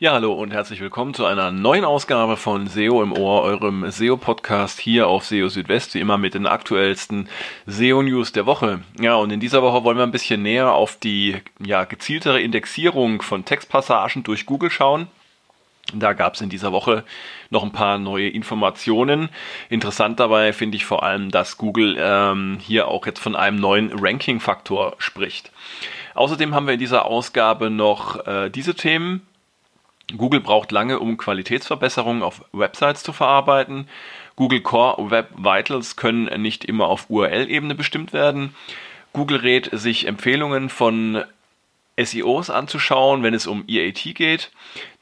Ja, hallo und herzlich willkommen zu einer neuen Ausgabe von SEO im Ohr, eurem SEO-Podcast hier auf SEO Südwest, wie immer mit den aktuellsten SEO-News der Woche. Ja, und in dieser Woche wollen wir ein bisschen näher auf die ja, gezieltere Indexierung von Textpassagen durch Google schauen. Da gab es in dieser Woche noch ein paar neue Informationen. Interessant dabei finde ich vor allem, dass Google ähm, hier auch jetzt von einem neuen Ranking-Faktor spricht. Außerdem haben wir in dieser Ausgabe noch äh, diese Themen. Google braucht lange, um Qualitätsverbesserungen auf Websites zu verarbeiten. Google Core Web Vitals können nicht immer auf URL-Ebene bestimmt werden. Google rät sich Empfehlungen von SEOs anzuschauen, wenn es um EAT geht.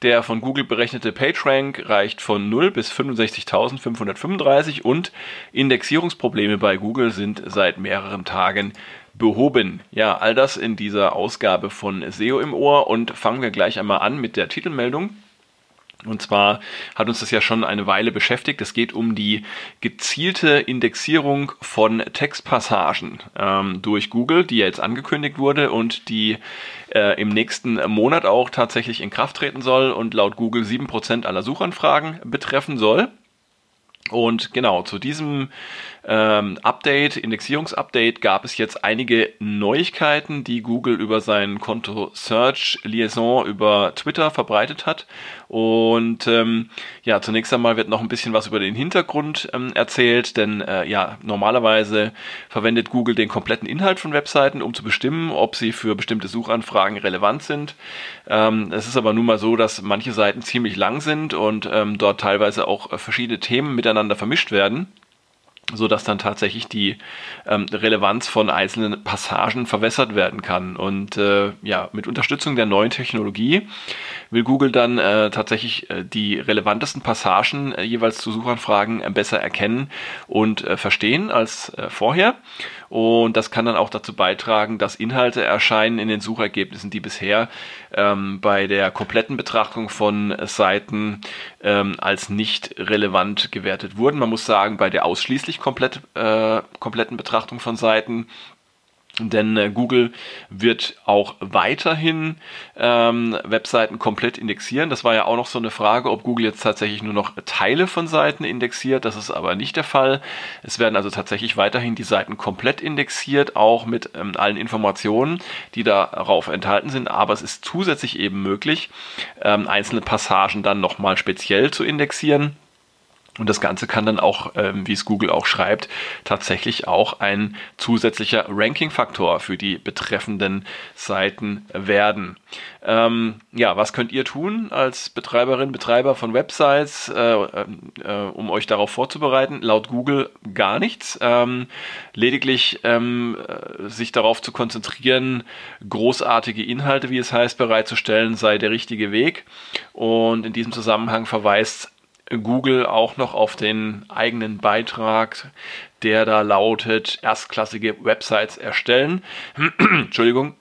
Der von Google berechnete PageRank reicht von 0 bis 65.535 und Indexierungsprobleme bei Google sind seit mehreren Tagen behoben. Ja, all das in dieser Ausgabe von SEO im Ohr und fangen wir gleich einmal an mit der Titelmeldung. Und zwar hat uns das ja schon eine Weile beschäftigt. Es geht um die gezielte Indexierung von Textpassagen ähm, durch Google, die ja jetzt angekündigt wurde und die äh, im nächsten Monat auch tatsächlich in Kraft treten soll und laut Google 7% aller Suchanfragen betreffen soll. Und genau, zu diesem ähm, Update, Indexierungsupdate, gab es jetzt einige Neuigkeiten, die Google über sein Konto Search Liaison über Twitter verbreitet hat. Und ähm, ja, zunächst einmal wird noch ein bisschen was über den Hintergrund ähm, erzählt, denn äh, ja, normalerweise verwendet Google den kompletten Inhalt von Webseiten, um zu bestimmen, ob sie für bestimmte Suchanfragen relevant sind. Ähm, es ist aber nun mal so, dass manche Seiten ziemlich lang sind und ähm, dort teilweise auch äh, verschiedene Themen miteinander vermischt werden so dass dann tatsächlich die ähm, Relevanz von einzelnen Passagen verwässert werden kann. Und äh, ja, mit Unterstützung der neuen Technologie will Google dann äh, tatsächlich äh, die relevantesten Passagen äh, jeweils zu Suchanfragen äh, besser erkennen und äh, verstehen als vorher. Und das kann dann auch dazu beitragen, dass Inhalte erscheinen in den Suchergebnissen, die bisher ähm, bei der kompletten Betrachtung von Seiten ähm, als nicht relevant gewertet wurden. Man muss sagen, bei der ausschließlich komplett, äh, kompletten Betrachtung von Seiten denn äh, Google wird auch weiterhin ähm, Webseiten komplett indexieren. Das war ja auch noch so eine Frage, ob Google jetzt tatsächlich nur noch Teile von Seiten indexiert. Das ist aber nicht der Fall. Es werden also tatsächlich weiterhin die Seiten komplett indexiert, auch mit ähm, allen Informationen, die darauf enthalten sind. Aber es ist zusätzlich eben möglich, ähm, einzelne Passagen dann nochmal speziell zu indexieren. Und das Ganze kann dann auch, ähm, wie es Google auch schreibt, tatsächlich auch ein zusätzlicher Ranking-Faktor für die betreffenden Seiten werden. Ähm, ja, was könnt ihr tun als Betreiberin, Betreiber von Websites, äh, äh, um euch darauf vorzubereiten? Laut Google gar nichts. Ähm, lediglich ähm, äh, sich darauf zu konzentrieren, großartige Inhalte, wie es heißt, bereitzustellen, sei der richtige Weg. Und in diesem Zusammenhang verweist Google auch noch auf den eigenen Beitrag, der da lautet, erstklassige Websites erstellen. Entschuldigung.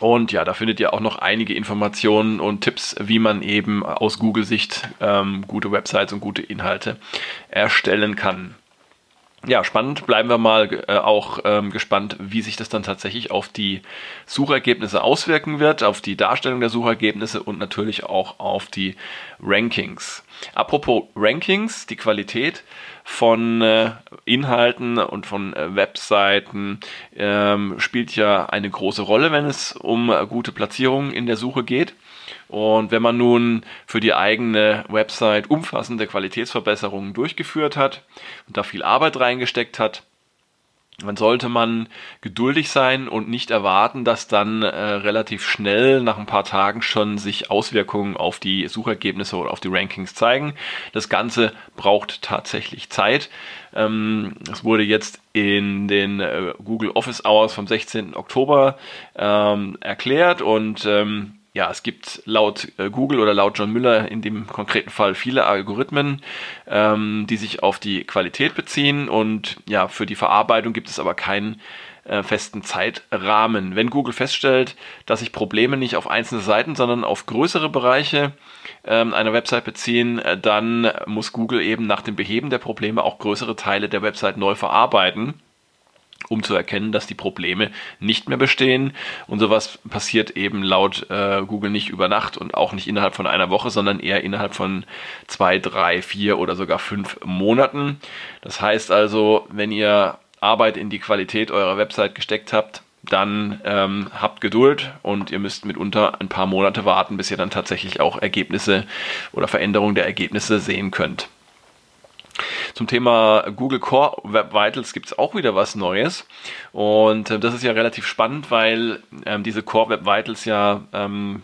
Und ja, da findet ihr auch noch einige Informationen und Tipps, wie man eben aus Google-Sicht ähm, gute Websites und gute Inhalte erstellen kann ja, spannend. Bleiben wir mal äh, auch ähm, gespannt, wie sich das dann tatsächlich auf die Suchergebnisse auswirken wird, auf die Darstellung der Suchergebnisse und natürlich auch auf die Rankings. Apropos Rankings, die Qualität von äh, Inhalten und von äh, Webseiten ähm, spielt ja eine große Rolle, wenn es um äh, gute Platzierungen in der Suche geht. Und wenn man nun für die eigene Website umfassende Qualitätsverbesserungen durchgeführt hat und da viel Arbeit reingesteckt hat, dann sollte man geduldig sein und nicht erwarten, dass dann äh, relativ schnell nach ein paar Tagen schon sich Auswirkungen auf die Suchergebnisse oder auf die Rankings zeigen. Das Ganze braucht tatsächlich Zeit. Ähm, es wurde jetzt in den äh, Google Office Hours vom 16. Oktober ähm, erklärt und ähm, ja, es gibt laut äh, Google oder laut John Müller in dem konkreten Fall viele Algorithmen, ähm, die sich auf die Qualität beziehen und ja, für die Verarbeitung gibt es aber keinen äh, festen Zeitrahmen. Wenn Google feststellt, dass sich Probleme nicht auf einzelne Seiten, sondern auf größere Bereiche ähm, einer Website beziehen, äh, dann muss Google eben nach dem Beheben der Probleme auch größere Teile der Website neu verarbeiten. Um zu erkennen, dass die Probleme nicht mehr bestehen. Und sowas passiert eben laut äh, Google nicht über Nacht und auch nicht innerhalb von einer Woche, sondern eher innerhalb von zwei, drei, vier oder sogar fünf Monaten. Das heißt also, wenn ihr Arbeit in die Qualität eurer Website gesteckt habt, dann ähm, habt Geduld und ihr müsst mitunter ein paar Monate warten, bis ihr dann tatsächlich auch Ergebnisse oder Veränderungen der Ergebnisse sehen könnt. Zum Thema Google Core Web Vitals gibt es auch wieder was Neues. Und äh, das ist ja relativ spannend, weil ähm, diese Core Web Vitals ja ähm,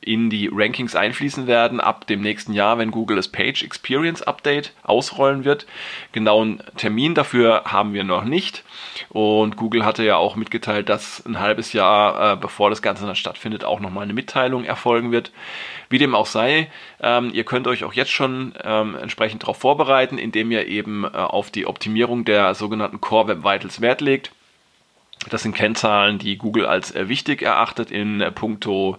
in die Rankings einfließen werden ab dem nächsten Jahr, wenn Google das Page Experience Update ausrollen wird. Genauen Termin dafür haben wir noch nicht. Und Google hatte ja auch mitgeteilt, dass ein halbes Jahr, äh, bevor das Ganze dann stattfindet, auch nochmal eine Mitteilung erfolgen wird. Wie dem auch sei, ähm, ihr könnt euch auch jetzt schon ähm, entsprechend darauf vorbereiten, indem ihr eben äh, auf die Optimierung der sogenannten Core Web Vitals Wert legt. Das sind Kennzahlen, die Google als äh, wichtig erachtet in äh, puncto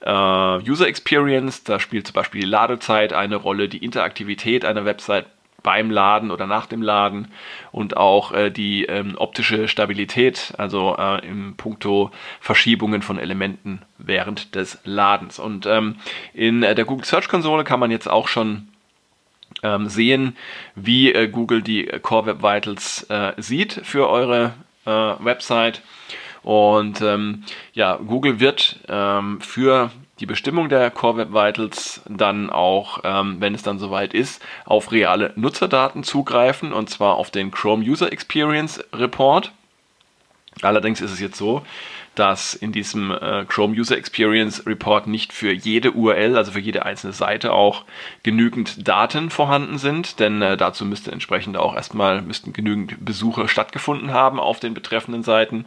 äh, User Experience. Da spielt zum Beispiel die Ladezeit eine Rolle, die Interaktivität einer Website beim Laden oder nach dem Laden und auch äh, die ähm, optische Stabilität, also äh, im Punkto Verschiebungen von Elementen während des Ladens. Und ähm, in der Google Search Konsole kann man jetzt auch schon ähm, sehen, wie äh, Google die Core Web Vitals äh, sieht für eure Website. Und ähm, ja, Google wird ähm, für die Bestimmung der Core Web Vitals dann auch, ähm, wenn es dann soweit ist, auf reale Nutzerdaten zugreifen und zwar auf den Chrome User Experience Report. Allerdings ist es jetzt so, dass in diesem äh, Chrome User Experience Report nicht für jede URL, also für jede einzelne Seite auch genügend Daten vorhanden sind, denn äh, dazu müsste entsprechend auch erstmal müssten genügend Besucher stattgefunden haben auf den betreffenden Seiten.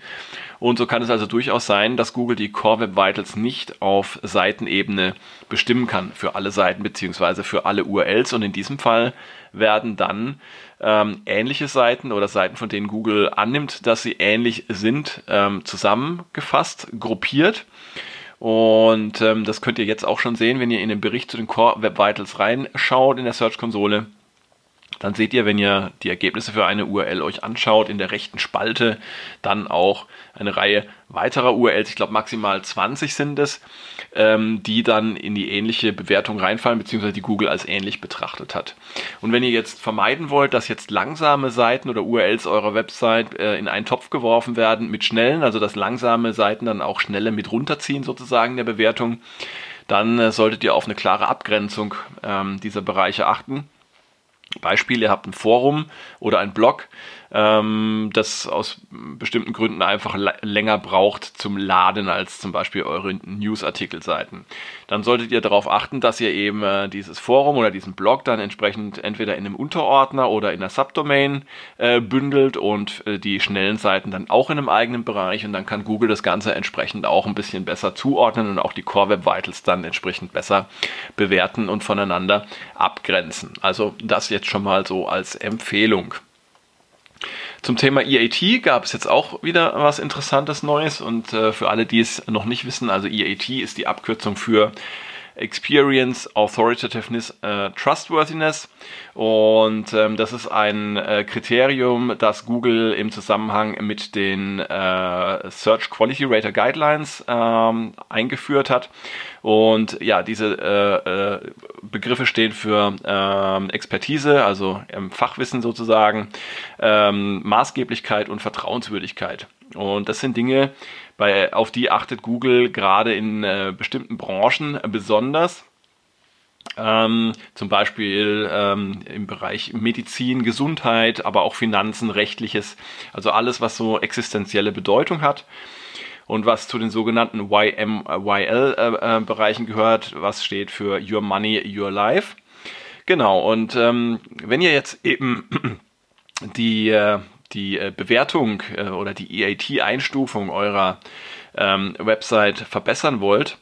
Und so kann es also durchaus sein, dass Google die Core Web Vitals nicht auf Seitenebene bestimmen kann für alle Seiten beziehungsweise für alle URLs. Und in diesem Fall werden dann ähm, ähnliche Seiten oder Seiten, von denen Google annimmt, dass sie ähnlich sind, ähm, zusammengefasst, gruppiert. Und ähm, das könnt ihr jetzt auch schon sehen, wenn ihr in den Bericht zu den Core Web Vitals reinschaut in der Search-Konsole dann seht ihr, wenn ihr die Ergebnisse für eine URL euch anschaut, in der rechten Spalte dann auch eine Reihe weiterer URLs, ich glaube maximal 20 sind es, ähm, die dann in die ähnliche Bewertung reinfallen, beziehungsweise die Google als ähnlich betrachtet hat. Und wenn ihr jetzt vermeiden wollt, dass jetzt langsame Seiten oder URLs eurer Website äh, in einen Topf geworfen werden mit schnellen, also dass langsame Seiten dann auch schnelle mit runterziehen sozusagen der Bewertung, dann äh, solltet ihr auf eine klare Abgrenzung ähm, dieser Bereiche achten Beispiel, ihr habt ein Forum oder ein Blog, ähm, das aus bestimmten Gründen einfach länger braucht zum Laden als zum Beispiel eure Newsartikelseiten. Dann solltet ihr darauf achten, dass ihr eben äh, dieses Forum oder diesen Blog dann entsprechend entweder in einem Unterordner oder in einer Subdomain äh, bündelt und äh, die schnellen Seiten dann auch in einem eigenen Bereich und dann kann Google das Ganze entsprechend auch ein bisschen besser zuordnen und auch die Core Web Vitals dann entsprechend besser bewerten und voneinander abgrenzen. Also das jetzt schon mal so als Empfehlung. Zum Thema EAT gab es jetzt auch wieder was Interessantes Neues. Und äh, für alle, die es noch nicht wissen, also EAT ist die Abkürzung für Experience, Authoritativeness, äh, Trustworthiness. Und ähm, das ist ein äh, Kriterium, das Google im Zusammenhang mit den äh, Search Quality Rater Guidelines ähm, eingeführt hat. Und ja, diese äh, äh, Begriffe stehen für ähm, Expertise, also Fachwissen sozusagen, ähm, Maßgeblichkeit und Vertrauenswürdigkeit. Und das sind Dinge, bei, auf die achtet Google gerade in äh, bestimmten Branchen besonders. Ähm, zum Beispiel ähm, im Bereich Medizin, Gesundheit, aber auch Finanzen, Rechtliches, also alles, was so existenzielle Bedeutung hat und was zu den sogenannten YMYL-Bereichen äh, äh, gehört, was steht für Your Money, Your Life. Genau, und ähm, wenn ihr jetzt eben die, äh, die äh, Bewertung äh, oder die EAT-Einstufung eurer ähm, Website verbessern wollt,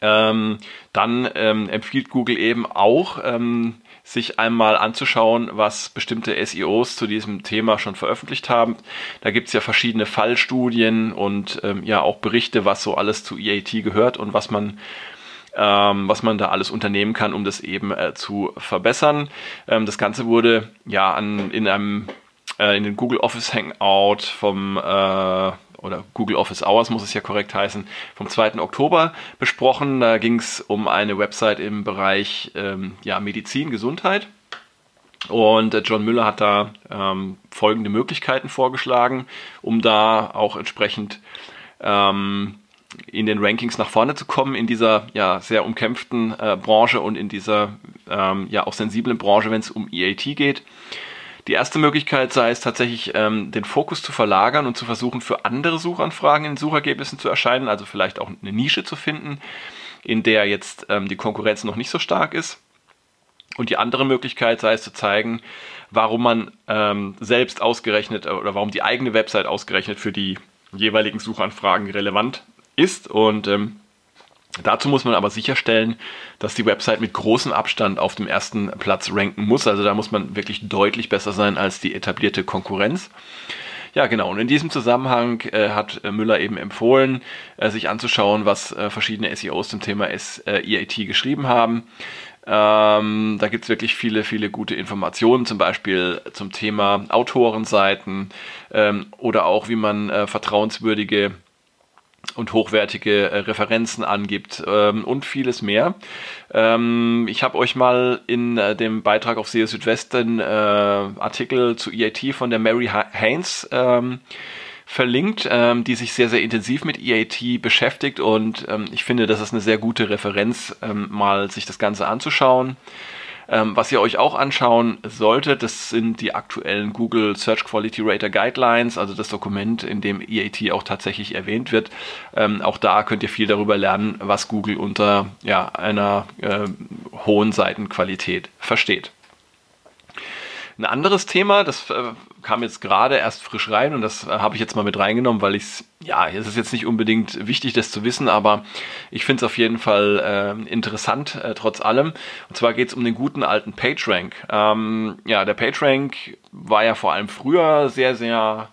ähm, dann ähm, empfiehlt Google eben auch, ähm, sich einmal anzuschauen, was bestimmte SEOs zu diesem Thema schon veröffentlicht haben. Da gibt es ja verschiedene Fallstudien und ähm, ja auch Berichte, was so alles zu EAT gehört und was man ähm, was man da alles unternehmen kann, um das eben äh, zu verbessern. Das Ganze wurde ja an, in einem äh, in den Google Office Hangout vom äh, oder Google Office Hours muss es ja korrekt heißen, vom 2. Oktober besprochen. Da ging es um eine Website im Bereich ähm, ja, Medizin, Gesundheit. Und äh, John Müller hat da ähm, folgende Möglichkeiten vorgeschlagen, um da auch entsprechend ähm, in den Rankings nach vorne zu kommen in dieser ja sehr umkämpften äh, Branche und in dieser ähm, ja auch sensiblen Branche, wenn es um EAT geht. Die erste Möglichkeit sei es tatsächlich, ähm, den Fokus zu verlagern und zu versuchen, für andere Suchanfragen in Suchergebnissen zu erscheinen, also vielleicht auch eine Nische zu finden, in der jetzt ähm, die Konkurrenz noch nicht so stark ist. Und die andere Möglichkeit sei es zu zeigen, warum man ähm, selbst ausgerechnet oder warum die eigene Website ausgerechnet für die jeweiligen Suchanfragen relevant ist. Und ähm, Dazu muss man aber sicherstellen, dass die Website mit großem Abstand auf dem ersten Platz ranken muss. Also da muss man wirklich deutlich besser sein als die etablierte Konkurrenz. Ja, genau. Und in diesem Zusammenhang äh, hat äh, Müller eben empfohlen, äh, sich anzuschauen, was äh, verschiedene SEOs zum Thema äh, EAT geschrieben haben. Ähm, da gibt es wirklich viele, viele gute Informationen, zum Beispiel zum Thema Autorenseiten ähm, oder auch, wie man äh, vertrauenswürdige und hochwertige äh, Referenzen angibt ähm, und vieles mehr. Ähm, ich habe euch mal in äh, dem Beitrag auf SEO Südwesten äh, Artikel zu EIT von der Mary Haynes ähm, verlinkt, ähm, die sich sehr, sehr intensiv mit EIT beschäftigt und ähm, ich finde, das ist eine sehr gute Referenz, ähm, mal sich das Ganze anzuschauen. Ähm, was ihr euch auch anschauen solltet, das sind die aktuellen Google Search Quality Rater Guidelines, also das Dokument, in dem EAT auch tatsächlich erwähnt wird. Ähm, auch da könnt ihr viel darüber lernen, was Google unter ja, einer äh, hohen Seitenqualität versteht. Ein anderes Thema, das äh, kam jetzt gerade erst frisch rein und das äh, habe ich jetzt mal mit reingenommen, weil ich es, ja, es ist jetzt nicht unbedingt wichtig, das zu wissen, aber ich finde es auf jeden Fall äh, interessant, äh, trotz allem. Und zwar geht es um den guten alten PageRank. Ähm, ja, der PageRank war ja vor allem früher sehr, sehr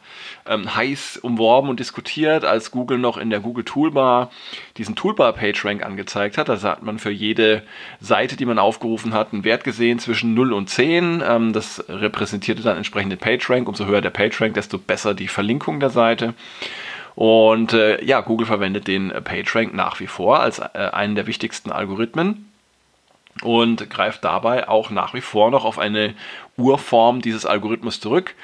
ähm, heiß umworben und diskutiert, als Google noch in der Google Toolbar diesen Toolbar PageRank angezeigt hat. Also hat man für jede Seite, die man aufgerufen hat, einen Wert gesehen zwischen 0 und 10. Ähm, das repräsentierte dann entsprechend den PageRank. Umso höher der PageRank, desto besser die Verlinkung der Seite. Und äh, ja, Google verwendet den PageRank nach wie vor als äh, einen der wichtigsten Algorithmen und greift dabei auch nach wie vor noch auf eine Urform dieses Algorithmus zurück,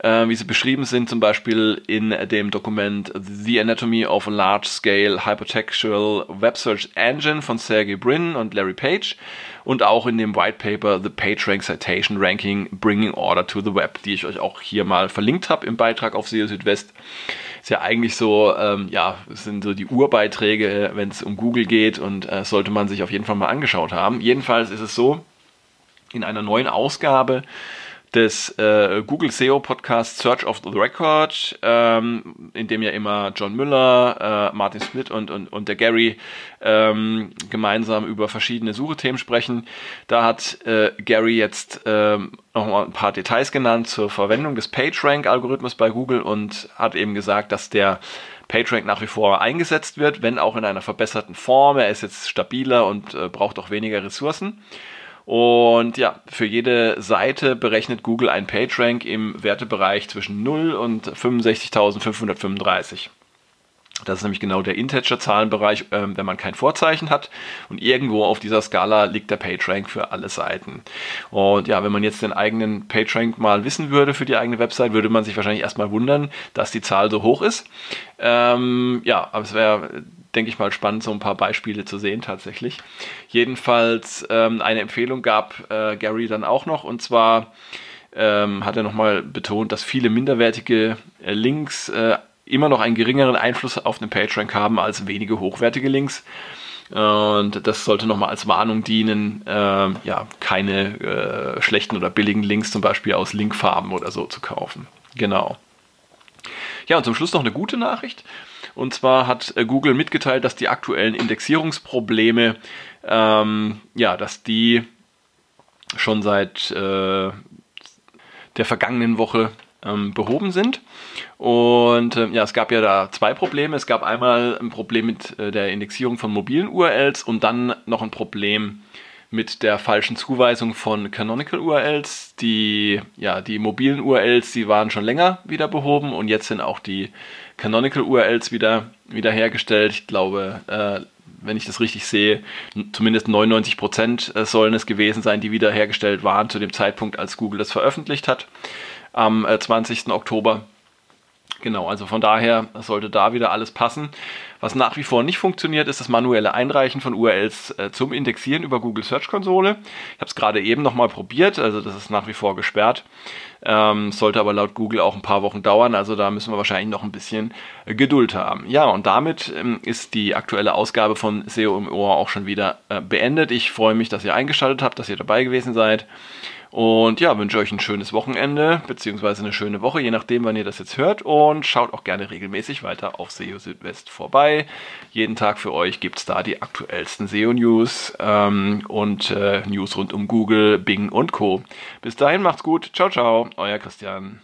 äh, wie sie beschrieben sind, zum Beispiel in dem Dokument The Anatomy of a Large Scale Hypertextual Web Search Engine von Sergey Brin und Larry Page und auch in dem White Paper The PageRank Citation Ranking Bringing Order to the Web, die ich euch auch hier mal verlinkt habe im Beitrag auf SEO Südwest. Ist ja eigentlich so, ähm, ja, sind so die Urbeiträge, wenn es um Google geht und äh, sollte man sich auf jeden Fall mal angeschaut haben. Jedenfalls ist es so, in einer neuen Ausgabe des äh, Google SEO Podcasts Search of the Record, ähm, in dem ja immer John Müller, äh, Martin Smith und, und, und der Gary ähm, gemeinsam über verschiedene Suchethemen sprechen. Da hat äh, Gary jetzt ähm, nochmal ein paar Details genannt zur Verwendung des PageRank-Algorithmus bei Google und hat eben gesagt, dass der PageRank nach wie vor eingesetzt wird, wenn auch in einer verbesserten Form. Er ist jetzt stabiler und äh, braucht auch weniger Ressourcen. Und ja, für jede Seite berechnet Google ein PageRank im Wertebereich zwischen 0 und 65.535. Das ist nämlich genau der Integer-Zahlenbereich, ähm, wenn man kein Vorzeichen hat. Und irgendwo auf dieser Skala liegt der PageRank für alle Seiten. Und ja, wenn man jetzt den eigenen PageRank mal wissen würde für die eigene Website, würde man sich wahrscheinlich erstmal wundern, dass die Zahl so hoch ist. Ähm, ja, aber es wäre denke ich mal, spannend, so ein paar Beispiele zu sehen tatsächlich. Jedenfalls ähm, eine Empfehlung gab äh, Gary dann auch noch und zwar ähm, hat er nochmal betont, dass viele minderwertige äh, Links äh, immer noch einen geringeren Einfluss auf den PageRank haben als wenige hochwertige Links. Und das sollte nochmal als Warnung dienen, äh, ja, keine äh, schlechten oder billigen Links zum Beispiel aus Linkfarben oder so zu kaufen. Genau. Ja, und zum Schluss noch eine gute Nachricht. Und zwar hat äh, Google mitgeteilt, dass die aktuellen Indexierungsprobleme, ähm, ja, dass die schon seit äh, der vergangenen Woche ähm, behoben sind. Und äh, ja, es gab ja da zwei Probleme. Es gab einmal ein Problem mit äh, der Indexierung von mobilen URLs und dann noch ein Problem mit der falschen Zuweisung von Canonical URLs. Die, ja, die mobilen URLs, die waren schon länger wieder behoben und jetzt sind auch die Canonical URLs wieder, wieder hergestellt. Ich glaube, äh, wenn ich das richtig sehe, zumindest 99 Prozent äh, sollen es gewesen sein, die wiederhergestellt waren zu dem Zeitpunkt, als Google das veröffentlicht hat, am 20. Äh, Oktober. Genau, also von daher sollte da wieder alles passen. Was nach wie vor nicht funktioniert, ist das manuelle Einreichen von URLs äh, zum Indexieren über Google Search Konsole. Ich habe es gerade eben nochmal probiert, also das ist nach wie vor gesperrt. Ähm, sollte aber laut Google auch ein paar Wochen dauern, also da müssen wir wahrscheinlich noch ein bisschen äh, Geduld haben. Ja, und damit ähm, ist die aktuelle Ausgabe von SEO im Ohr auch schon wieder äh, beendet. Ich freue mich, dass ihr eingeschaltet habt, dass ihr dabei gewesen seid. Und ja, wünsche euch ein schönes Wochenende beziehungsweise eine schöne Woche, je nachdem, wann ihr das jetzt hört. Und schaut auch gerne regelmäßig weiter auf SEO Südwest vorbei. Jeden Tag für euch gibt es da die aktuellsten SEO-News ähm, und äh, News rund um Google, Bing und Co. Bis dahin macht's gut. Ciao, ciao, euer Christian.